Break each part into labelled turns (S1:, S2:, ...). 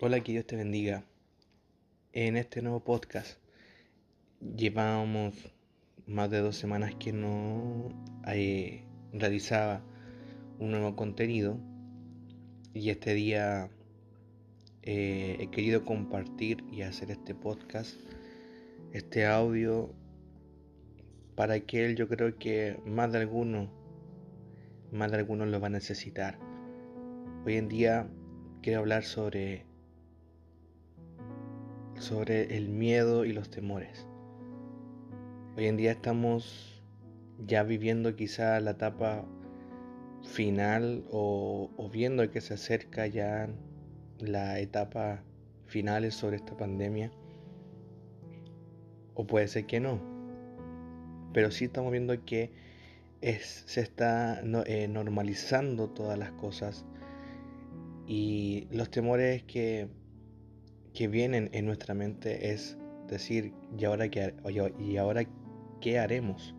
S1: Hola, que Dios te bendiga. En este nuevo podcast llevábamos más de dos semanas que no eh, realizaba un nuevo contenido y este día eh, he querido compartir y hacer este podcast, este audio para que yo creo que más de alguno, más de algunos lo va a necesitar. Hoy en día quiero hablar sobre sobre el miedo y los temores. Hoy en día estamos ya viviendo quizá la etapa final o, viendo que se acerca ya la etapa finales sobre esta pandemia. O puede ser que no. Pero sí estamos viendo que se está eh, normalizando todas las cosas. Y los temores que que vienen en nuestra mente es decir, ¿y ahora qué, y ahora qué haremos?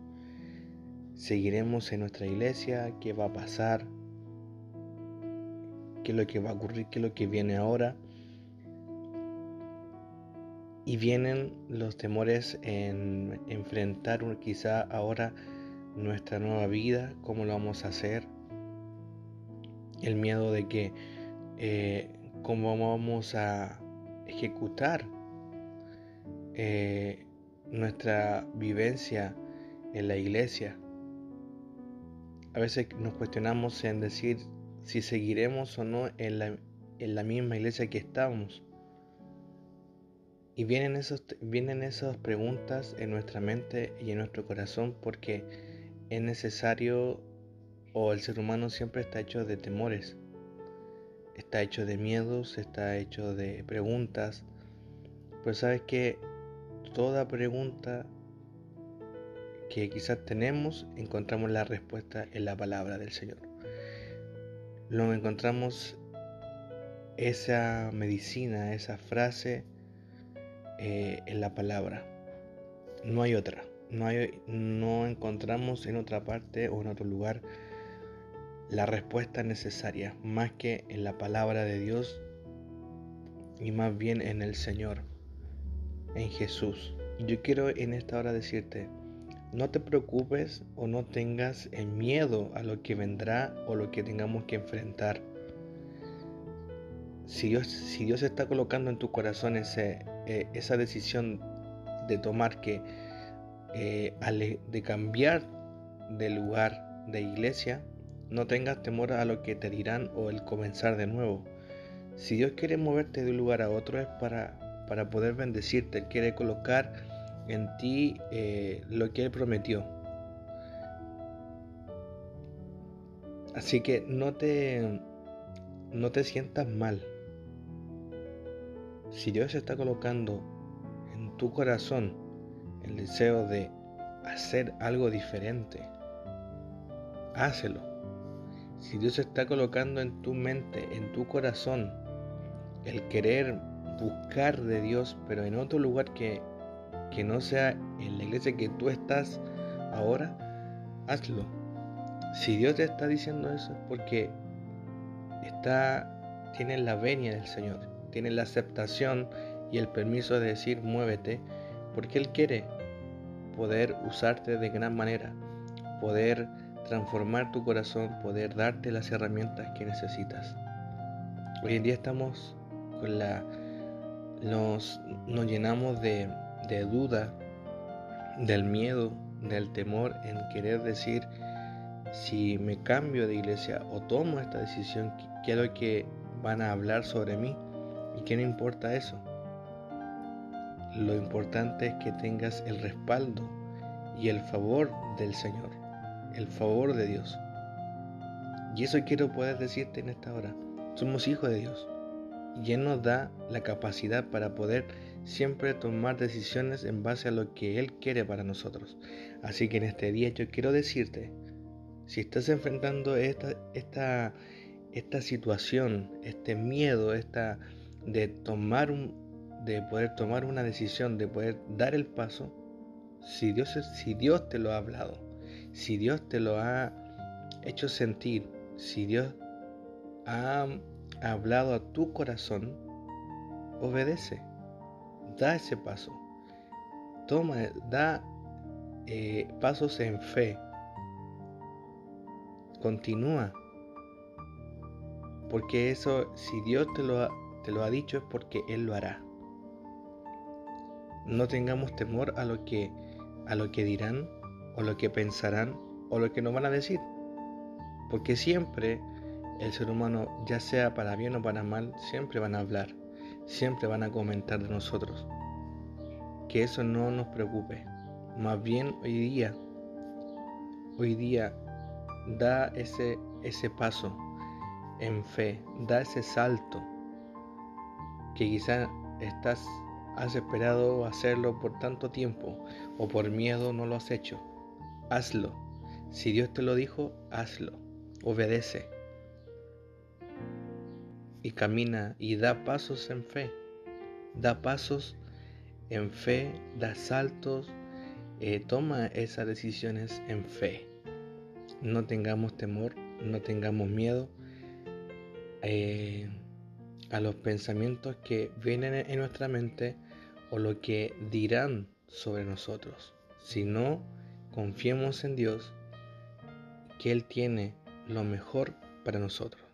S1: ¿Seguiremos en nuestra iglesia? ¿Qué va a pasar? ¿Qué es lo que va a ocurrir? ¿Qué es lo que viene ahora? Y vienen los temores en enfrentar quizá ahora nuestra nueva vida, cómo lo vamos a hacer. El miedo de que eh, cómo vamos a ejecutar eh, nuestra vivencia en la iglesia. A veces nos cuestionamos en decir si seguiremos o no en la, en la misma iglesia que estamos. Y vienen, esos, vienen esas preguntas en nuestra mente y en nuestro corazón porque es necesario o el ser humano siempre está hecho de temores está hecho de miedos, está hecho de preguntas. Pero sabes que toda pregunta que quizás tenemos, encontramos la respuesta en la palabra del Señor. Lo encontramos esa medicina, esa frase eh, en la palabra. No hay otra. No, hay, no encontramos en otra parte o en otro lugar la respuesta necesaria, más que en la palabra de Dios y más bien en el Señor, en Jesús. Yo quiero en esta hora decirte, no te preocupes o no tengas el miedo a lo que vendrá o lo que tengamos que enfrentar. Si Dios, si Dios está colocando en tu corazón ese, eh, esa decisión de tomar que, eh, de cambiar de lugar de iglesia, no tengas temor a lo que te dirán o el comenzar de nuevo. Si Dios quiere moverte de un lugar a otro es para, para poder bendecirte. Él quiere colocar en ti eh, lo que Él prometió. Así que no te, no te sientas mal. Si Dios está colocando en tu corazón el deseo de hacer algo diferente, hácelo. Si Dios está colocando en tu mente, en tu corazón, el querer buscar de Dios, pero en otro lugar que, que no sea en la iglesia que tú estás ahora, hazlo. Si Dios te está diciendo eso es porque está, tiene la venia del Señor, tiene la aceptación y el permiso de decir muévete, porque Él quiere poder usarte de gran manera, poder transformar tu corazón, poder darte las herramientas que necesitas. Hoy en día estamos con la... Nos, llenamos de, duda, del miedo, del temor en querer decir si me cambio de iglesia o tomo esta decisión, ¿qué es lo que van a hablar sobre mí? ¿Y qué no importa eso? Lo importante es que tengas el respaldo y el favor del Señor el favor de Dios. Y eso quiero poder decirte en esta hora. Somos hijos de Dios. Y Él nos da la capacidad para poder siempre tomar decisiones en base a lo que Él quiere para nosotros. Así que en este día yo quiero decirte, si estás enfrentando esta, esta, esta situación, este miedo, esta de tomar un, de poder tomar una decisión, de poder dar el paso, si Dios, si Dios te lo ha hablado, si Dios te lo ha hecho sentir, si Dios ha hablado a tu corazón, obedece, da ese paso, toma, da eh, pasos en fe, continúa, porque eso, si Dios te lo, te lo ha dicho, es porque Él lo hará. No tengamos temor a lo que a lo que dirán o lo que pensarán o lo que nos van a decir. Porque siempre el ser humano, ya sea para bien o para mal, siempre van a hablar, siempre van a comentar de nosotros. Que eso no nos preocupe. Más bien hoy día, hoy día da ese, ese paso en fe, da ese salto que quizá estás has esperado hacerlo por tanto tiempo o por miedo no lo has hecho. Hazlo. Si Dios te lo dijo, hazlo. Obedece. Y camina y da pasos en fe. Da pasos en fe, da saltos, eh, toma esas decisiones en fe. No tengamos temor, no tengamos miedo. Eh, a los pensamientos que vienen en nuestra mente o lo que dirán sobre nosotros, sino confiemos en Dios que Él tiene lo mejor para nosotros.